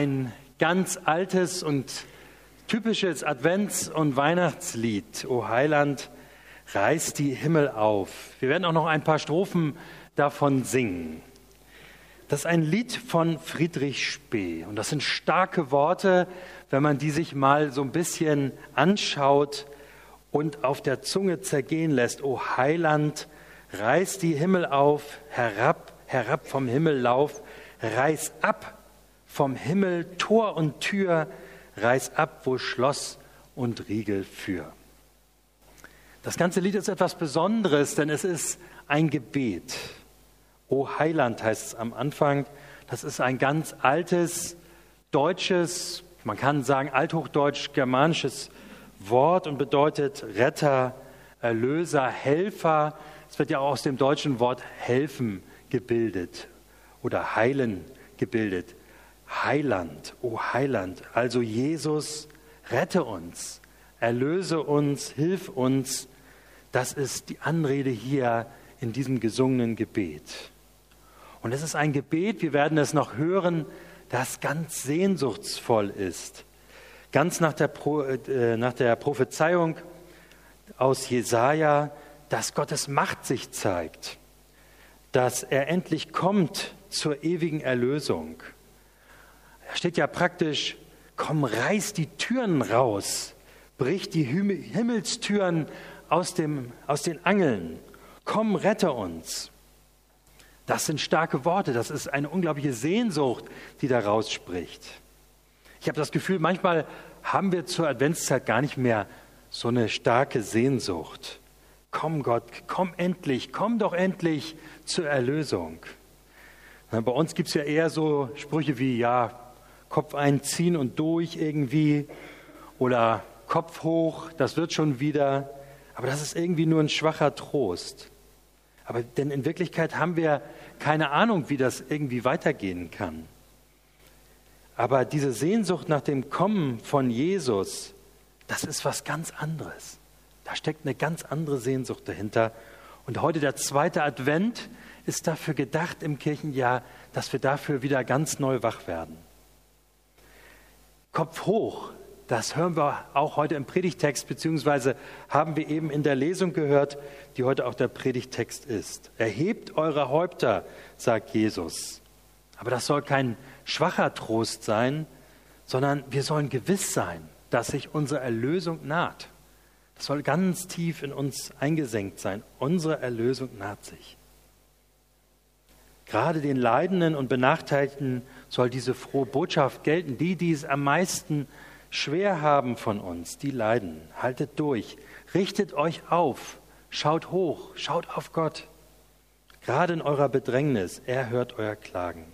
ein ganz altes und typisches Advents- und Weihnachtslied. O Heiland, reiß die Himmel auf. Wir werden auch noch ein paar Strophen davon singen. Das ist ein Lied von Friedrich Spee und das sind starke Worte, wenn man die sich mal so ein bisschen anschaut und auf der Zunge zergehen lässt. O Heiland, reiß die Himmel auf, herab, herab vom Himmel lauf, reiß ab vom Himmel Tor und Tür, reiß ab, wo Schloss und Riegel für. Das ganze Lied ist etwas Besonderes, denn es ist ein Gebet. O Heiland heißt es am Anfang. Das ist ein ganz altes deutsches, man kann sagen althochdeutsch-germanisches Wort und bedeutet Retter, Erlöser, Helfer. Es wird ja auch aus dem deutschen Wort helfen gebildet oder heilen gebildet. Heiland, o oh Heiland, also Jesus, rette uns, erlöse uns, hilf uns. Das ist die Anrede hier in diesem gesungenen Gebet. Und es ist ein Gebet, wir werden es noch hören, das ganz sehnsuchtsvoll ist. Ganz nach der, Pro, äh, nach der Prophezeiung aus Jesaja, dass Gottes Macht sich zeigt, dass er endlich kommt zur ewigen Erlösung. Da steht ja praktisch, komm, reiß die Türen raus, brich die Himmelstüren aus, dem, aus den Angeln, komm, rette uns. Das sind starke Worte, das ist eine unglaubliche Sehnsucht, die da rausspricht. Ich habe das Gefühl, manchmal haben wir zur Adventszeit gar nicht mehr so eine starke Sehnsucht. Komm Gott, komm endlich, komm doch endlich zur Erlösung. Bei uns gibt es ja eher so Sprüche wie, ja, Kopf einziehen und durch irgendwie oder Kopf hoch, das wird schon wieder. Aber das ist irgendwie nur ein schwacher Trost. Aber denn in Wirklichkeit haben wir keine Ahnung, wie das irgendwie weitergehen kann. Aber diese Sehnsucht nach dem Kommen von Jesus, das ist was ganz anderes. Da steckt eine ganz andere Sehnsucht dahinter. Und heute der zweite Advent ist dafür gedacht im Kirchenjahr, dass wir dafür wieder ganz neu wach werden. Kopf hoch, das hören wir auch heute im Predigtext, beziehungsweise haben wir eben in der Lesung gehört, die heute auch der Predigtext ist. Erhebt eure Häupter, sagt Jesus. Aber das soll kein schwacher Trost sein, sondern wir sollen gewiss sein, dass sich unsere Erlösung naht. Das soll ganz tief in uns eingesenkt sein. Unsere Erlösung naht sich. Gerade den Leidenden und Benachteiligten soll diese frohe Botschaft gelten. Die, die es am meisten schwer haben von uns, die leiden. Haltet durch, richtet euch auf, schaut hoch, schaut auf Gott. Gerade in eurer Bedrängnis, er hört euer Klagen.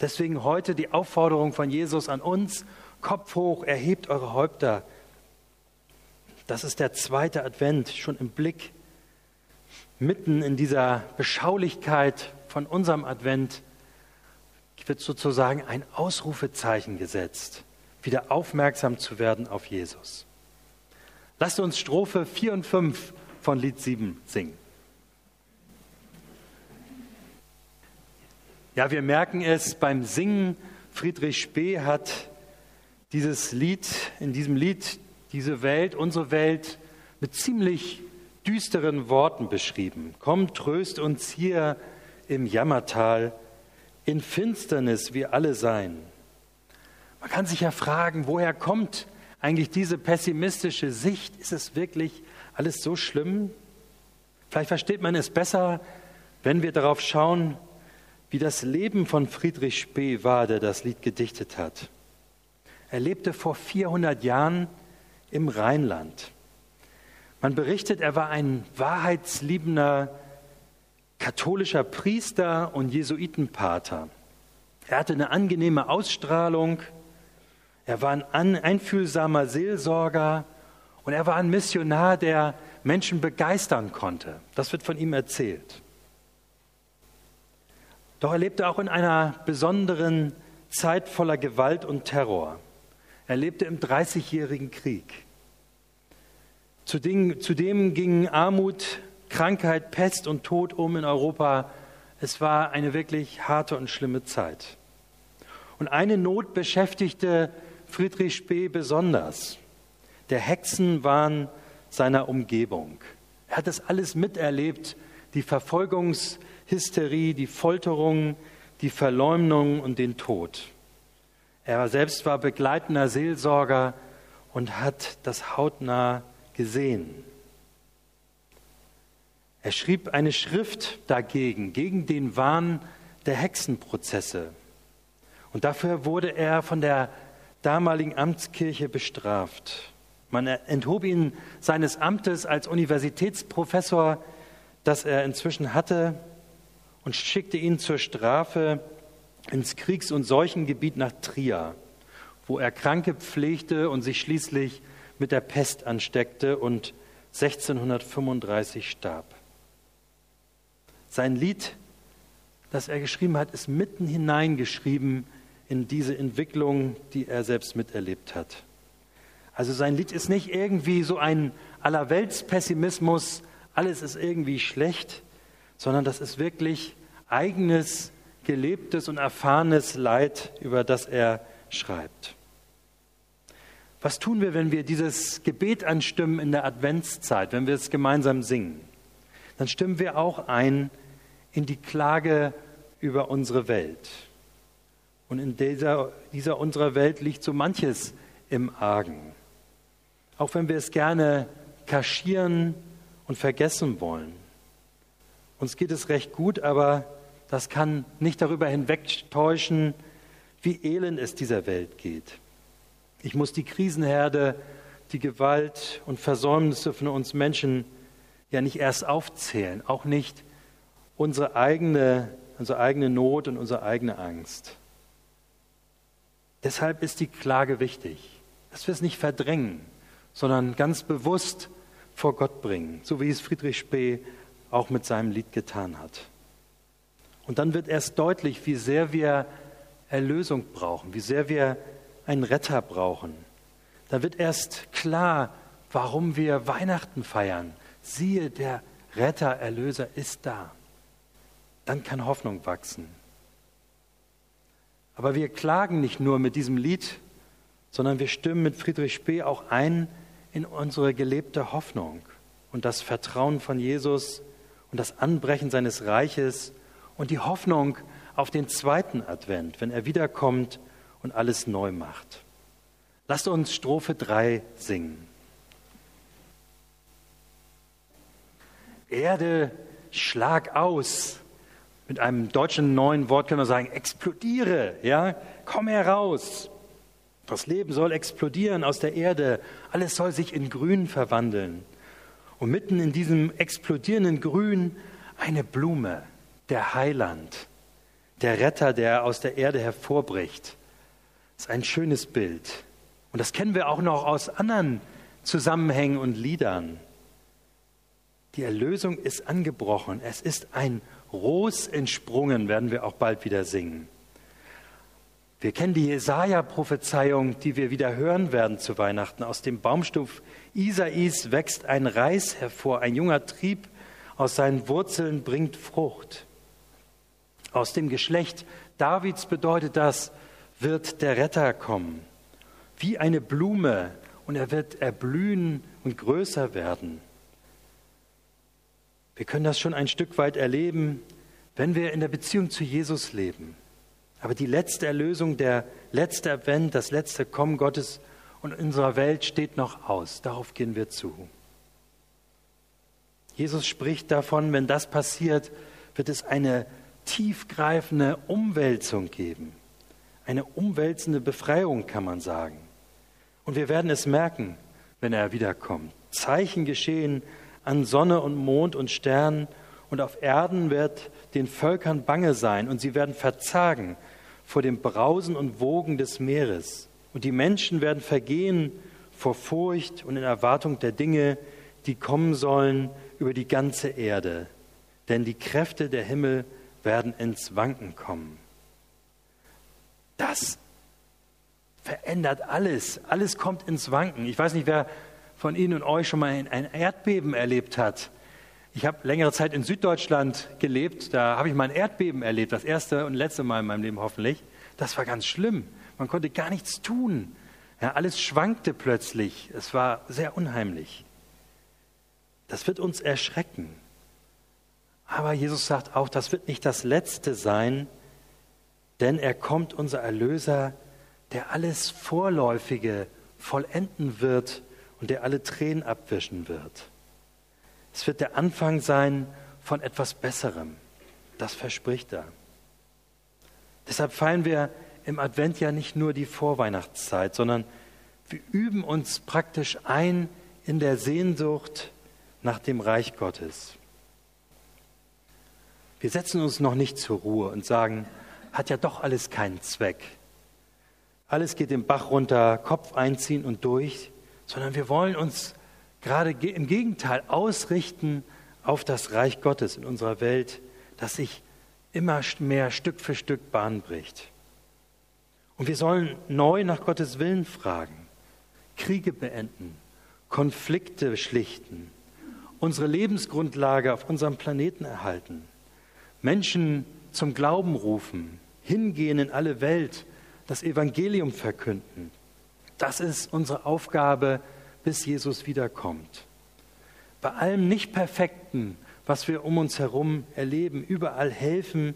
Deswegen heute die Aufforderung von Jesus an uns, Kopf hoch, erhebt eure Häupter. Das ist der zweite Advent, schon im Blick, mitten in dieser Beschaulichkeit von unserem Advent wird sozusagen ein Ausrufezeichen gesetzt, wieder aufmerksam zu werden auf Jesus. Lasst uns Strophe 4 und 5 von Lied 7 singen. Ja, wir merken es beim Singen. Friedrich Spee hat dieses Lied, in diesem Lied diese Welt, unsere Welt mit ziemlich düsteren Worten beschrieben. Komm, tröst uns hier im Jammertal, in Finsternis wir alle sein. Man kann sich ja fragen, woher kommt eigentlich diese pessimistische Sicht? Ist es wirklich alles so schlimm? Vielleicht versteht man es besser, wenn wir darauf schauen, wie das Leben von Friedrich Spee war, der das Lied gedichtet hat. Er lebte vor 400 Jahren im Rheinland. Man berichtet, er war ein wahrheitsliebender katholischer Priester und Jesuitenpater. Er hatte eine angenehme Ausstrahlung, er war ein einfühlsamer Seelsorger und er war ein Missionar, der Menschen begeistern konnte. Das wird von ihm erzählt. Doch er lebte auch in einer besonderen Zeit voller Gewalt und Terror. Er lebte im Dreißigjährigen Krieg. Zudem, zudem gingen Armut, Krankheit, Pest und Tod um in Europa. Es war eine wirklich harte und schlimme Zeit. Und eine Not beschäftigte Friedrich Spee besonders. Der Hexenwahn seiner Umgebung. Er hat das alles miterlebt, die Verfolgungshysterie, die Folterung, die Verleumdung und den Tod. Er selbst war begleitender Seelsorger und hat das hautnah gesehen. Er schrieb eine Schrift dagegen, gegen den Wahn der Hexenprozesse. Und dafür wurde er von der damaligen Amtskirche bestraft. Man enthob ihn seines Amtes als Universitätsprofessor, das er inzwischen hatte, und schickte ihn zur Strafe ins Kriegs- und Seuchengebiet nach Trier, wo er Kranke pflegte und sich schließlich mit der Pest ansteckte und 1635 starb. Sein Lied, das er geschrieben hat, ist mitten hineingeschrieben in diese Entwicklung, die er selbst miterlebt hat. Also sein Lied ist nicht irgendwie so ein Allerweltspessimismus, alles ist irgendwie schlecht, sondern das ist wirklich eigenes, gelebtes und erfahrenes Leid, über das er schreibt. Was tun wir, wenn wir dieses Gebet anstimmen in der Adventszeit, wenn wir es gemeinsam singen? Dann stimmen wir auch ein in die Klage über unsere Welt. Und in dieser, dieser unserer Welt liegt so manches im Argen. Auch wenn wir es gerne kaschieren und vergessen wollen. Uns geht es recht gut, aber das kann nicht darüber hinwegtäuschen, wie elend es dieser Welt geht. Ich muss die Krisenherde, die Gewalt und Versäumnisse von uns Menschen ja nicht erst aufzählen, auch nicht unsere eigene, unsere eigene Not und unsere eigene Angst. Deshalb ist die Klage wichtig, dass wir es nicht verdrängen, sondern ganz bewusst vor Gott bringen, so wie es Friedrich Spee auch mit seinem Lied getan hat. Und dann wird erst deutlich, wie sehr wir Erlösung brauchen, wie sehr wir einen Retter brauchen. Da wird erst klar, warum wir Weihnachten feiern. Siehe, der Retter, Erlöser ist da. Dann kann Hoffnung wachsen. Aber wir klagen nicht nur mit diesem Lied, sondern wir stimmen mit Friedrich Spee auch ein in unsere gelebte Hoffnung und das Vertrauen von Jesus und das Anbrechen seines Reiches und die Hoffnung auf den zweiten Advent, wenn er wiederkommt und alles neu macht. Lasst uns Strophe 3 singen. Erde, schlag aus. Mit einem deutschen neuen Wort können wir sagen, explodiere, ja, komm heraus. Das Leben soll explodieren aus der Erde, alles soll sich in Grün verwandeln. Und mitten in diesem explodierenden Grün eine Blume, der Heiland, der Retter, der aus der Erde hervorbricht. Das ist ein schönes Bild. Und das kennen wir auch noch aus anderen Zusammenhängen und Liedern. Die Erlösung ist angebrochen. Es ist ein Ros entsprungen, werden wir auch bald wieder singen. Wir kennen die Jesaja-Prophezeiung, die wir wieder hören werden zu Weihnachten. Aus dem Baumstumpf Isais wächst ein Reis hervor, ein junger Trieb aus seinen Wurzeln bringt Frucht. Aus dem Geschlecht Davids bedeutet das, wird der Retter kommen. Wie eine Blume und er wird erblühen und größer werden. Wir können das schon ein Stück weit erleben, wenn wir in der Beziehung zu Jesus leben. Aber die letzte Erlösung, der letzte Advent, das letzte Kommen Gottes und unserer Welt steht noch aus. Darauf gehen wir zu. Jesus spricht davon, wenn das passiert, wird es eine tiefgreifende Umwälzung geben. Eine umwälzende Befreiung, kann man sagen. Und wir werden es merken, wenn er wiederkommt. Zeichen geschehen an Sonne und Mond und Sternen und auf Erden wird den Völkern bange sein und sie werden verzagen vor dem Brausen und Wogen des Meeres. Und die Menschen werden vergehen vor Furcht und in Erwartung der Dinge, die kommen sollen über die ganze Erde. Denn die Kräfte der Himmel werden ins Wanken kommen. Das verändert alles. Alles kommt ins Wanken. Ich weiß nicht, wer von Ihnen und euch schon mal ein Erdbeben erlebt hat. Ich habe längere Zeit in Süddeutschland gelebt. Da habe ich mal ein Erdbeben erlebt. Das erste und letzte Mal in meinem Leben hoffentlich. das war ganz schlimm. Man konnte gar nichts tun. Ja, alles schwankte plötzlich. Es war sehr unheimlich. Das wird uns erschrecken. Aber Jesus sagt auch, das wird nicht das Letzte sein, denn er kommt, unser Erlöser, der alles Vorläufige vollenden wird und der alle Tränen abwischen wird. Es wird der Anfang sein von etwas Besserem. Das verspricht er. Deshalb feiern wir im Advent ja nicht nur die Vorweihnachtszeit, sondern wir üben uns praktisch ein in der Sehnsucht nach dem Reich Gottes. Wir setzen uns noch nicht zur Ruhe und sagen, hat ja doch alles keinen Zweck. Alles geht den Bach runter, Kopf einziehen und durch, sondern wir wollen uns gerade im Gegenteil ausrichten auf das Reich Gottes in unserer Welt, das sich immer mehr Stück für Stück Bahn bricht. Und wir sollen neu nach Gottes Willen fragen, Kriege beenden, Konflikte schlichten, unsere Lebensgrundlage auf unserem Planeten erhalten, Menschen zum Glauben rufen, hingehen in alle Welt, das Evangelium verkünden. Das ist unsere Aufgabe, bis Jesus wiederkommt. Bei allem Nicht-Perfekten, was wir um uns herum erleben, überall helfen,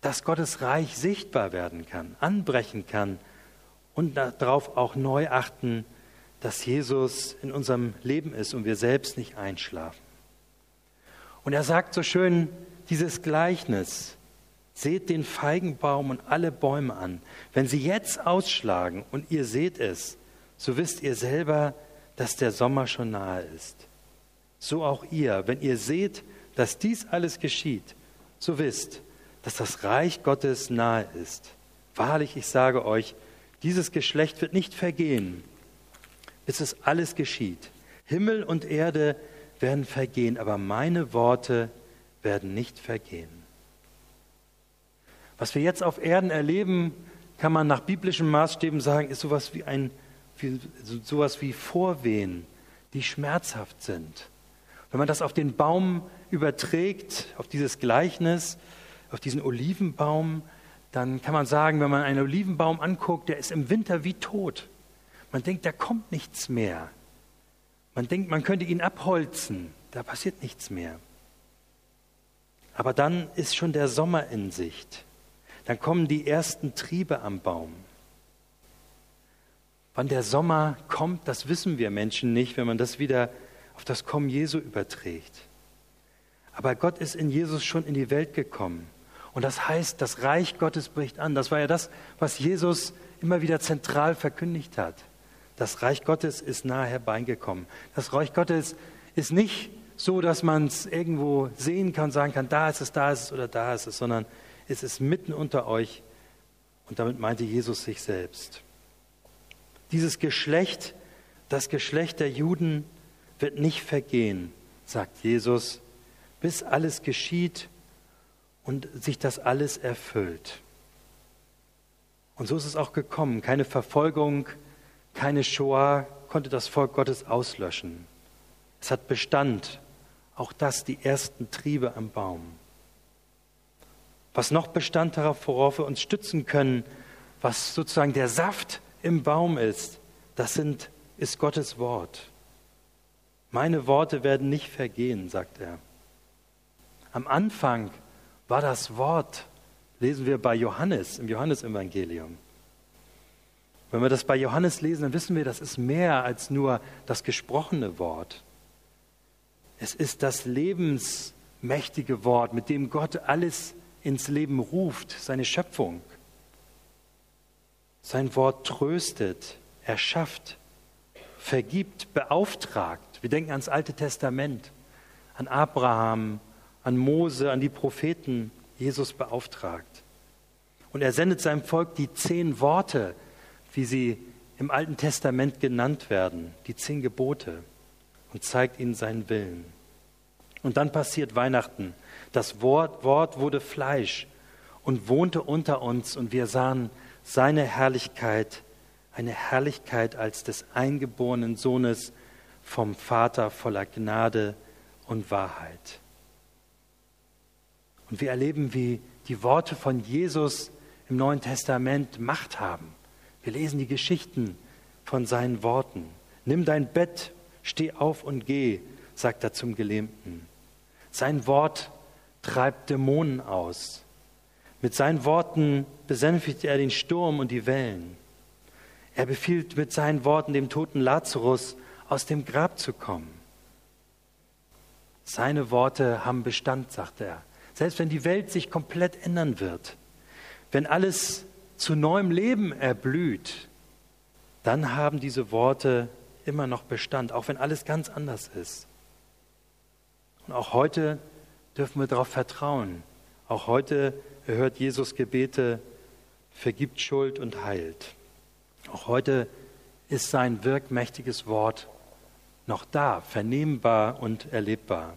dass Gottes Reich sichtbar werden kann, anbrechen kann und darauf auch neu achten, dass Jesus in unserem Leben ist und wir selbst nicht einschlafen. Und er sagt so schön dieses Gleichnis, seht den Feigenbaum und alle Bäume an. Wenn sie jetzt ausschlagen und ihr seht es, so wisst ihr selber, dass der Sommer schon nahe ist. So auch ihr, wenn ihr seht, dass dies alles geschieht, so wisst, dass das Reich Gottes nahe ist. Wahrlich, ich sage euch, dieses Geschlecht wird nicht vergehen, bis es alles geschieht. Himmel und Erde werden vergehen, aber meine Worte werden nicht vergehen. Was wir jetzt auf Erden erleben, kann man nach biblischen Maßstäben sagen, ist sowas wie ein wie, sowas wie Vorwehen, die schmerzhaft sind. Wenn man das auf den Baum überträgt, auf dieses Gleichnis, auf diesen Olivenbaum, dann kann man sagen, wenn man einen Olivenbaum anguckt, der ist im Winter wie tot. Man denkt, da kommt nichts mehr. Man denkt, man könnte ihn abholzen, da passiert nichts mehr. Aber dann ist schon der Sommer in Sicht. Dann kommen die ersten Triebe am Baum. Wann der Sommer kommt, das wissen wir Menschen nicht, wenn man das wieder auf das Kommen Jesu überträgt. Aber Gott ist in Jesus schon in die Welt gekommen. Und das heißt, das Reich Gottes bricht an. Das war ja das, was Jesus immer wieder zentral verkündigt hat. Das Reich Gottes ist nahe herbeigekommen. Das Reich Gottes ist nicht so, dass man es irgendwo sehen kann, sagen kann, da ist es, da ist es oder da ist es, sondern es ist mitten unter euch. Und damit meinte Jesus sich selbst. Dieses Geschlecht, das Geschlecht der Juden, wird nicht vergehen, sagt Jesus, bis alles geschieht und sich das alles erfüllt. Und so ist es auch gekommen. Keine Verfolgung, keine Shoah konnte das Volk Gottes auslöschen. Es hat Bestand, auch das die ersten Triebe am Baum. Was noch Bestand darauf, worauf wir uns stützen können, was sozusagen der Saft im Baum ist, das sind, ist Gottes Wort. Meine Worte werden nicht vergehen, sagt er. Am Anfang war das Wort, lesen wir bei Johannes, im Johannesevangelium. Wenn wir das bei Johannes lesen, dann wissen wir, das ist mehr als nur das gesprochene Wort. Es ist das lebensmächtige Wort, mit dem Gott alles ins Leben ruft, seine Schöpfung. Sein Wort tröstet, erschafft, vergibt, beauftragt. Wir denken ans Alte Testament, an Abraham, an Mose, an die Propheten, Jesus beauftragt. Und er sendet seinem Volk die zehn Worte, wie sie im Alten Testament genannt werden, die zehn Gebote, und zeigt ihnen seinen Willen. Und dann passiert Weihnachten. Das Wort, Wort wurde Fleisch und wohnte unter uns und wir sahen seine Herrlichkeit, eine Herrlichkeit als des eingeborenen Sohnes vom Vater voller Gnade und Wahrheit. Und wir erleben, wie die Worte von Jesus im Neuen Testament Macht haben. Wir lesen die Geschichten von seinen Worten. Nimm dein Bett, steh auf und geh, sagt er zum Gelähmten. Sein Wort treibt Dämonen aus. Mit seinen Worten besänftigt er den Sturm und die Wellen. Er befiehlt mit seinen Worten dem toten Lazarus, aus dem Grab zu kommen. Seine Worte haben Bestand, sagt er. Selbst wenn die Welt sich komplett ändern wird, wenn alles zu neuem Leben erblüht, dann haben diese Worte immer noch Bestand, auch wenn alles ganz anders ist. Und auch heute dürfen wir darauf vertrauen. Auch heute erhört Jesus Gebete, vergibt Schuld und heilt. Auch heute ist sein wirkmächtiges Wort noch da, vernehmbar und erlebbar.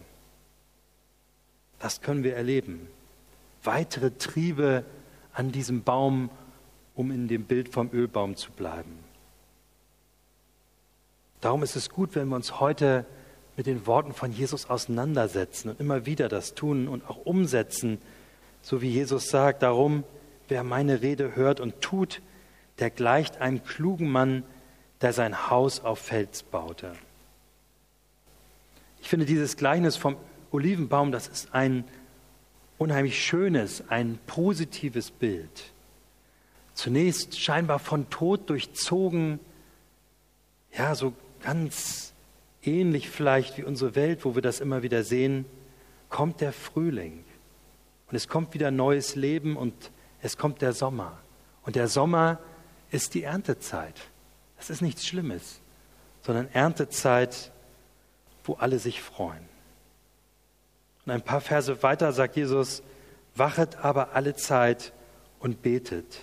Das können wir erleben. Weitere Triebe an diesem Baum, um in dem Bild vom Ölbaum zu bleiben. Darum ist es gut, wenn wir uns heute mit den Worten von Jesus auseinandersetzen und immer wieder das tun und auch umsetzen, so wie Jesus sagt, darum, wer meine Rede hört und tut, der gleicht einem klugen Mann, der sein Haus auf Fels baute. Ich finde dieses Gleichnis vom Olivenbaum, das ist ein unheimlich schönes, ein positives Bild. Zunächst scheinbar von Tod durchzogen, ja, so ganz ähnlich vielleicht wie unsere Welt, wo wir das immer wieder sehen, kommt der Frühling. Und es kommt wieder neues Leben und es kommt der Sommer. Und der Sommer ist die Erntezeit. Das ist nichts Schlimmes, sondern Erntezeit, wo alle sich freuen. Und ein paar Verse weiter sagt Jesus, wachet aber alle Zeit und betet,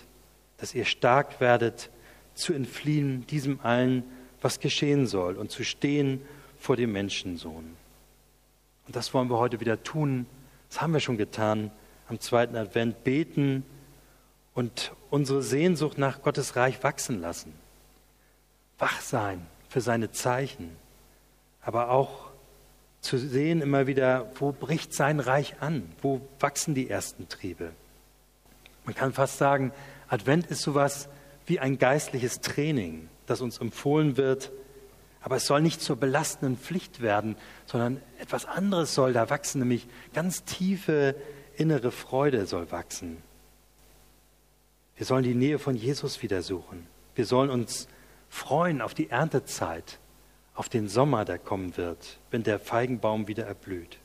dass ihr stark werdet zu entfliehen diesem allen, was geschehen soll und zu stehen vor dem Menschensohn. Und das wollen wir heute wieder tun. Das haben wir schon getan am zweiten Advent. Beten und unsere Sehnsucht nach Gottes Reich wachsen lassen. Wach sein für seine Zeichen, aber auch zu sehen immer wieder, wo bricht sein Reich an? Wo wachsen die ersten Triebe? Man kann fast sagen, Advent ist sowas wie ein geistliches Training, das uns empfohlen wird, aber es soll nicht zur belastenden Pflicht werden, sondern etwas anderes soll da wachsen, nämlich ganz tiefe innere Freude soll wachsen. Wir sollen die Nähe von Jesus wieder suchen. Wir sollen uns freuen auf die Erntezeit, auf den Sommer, der kommen wird, wenn der Feigenbaum wieder erblüht.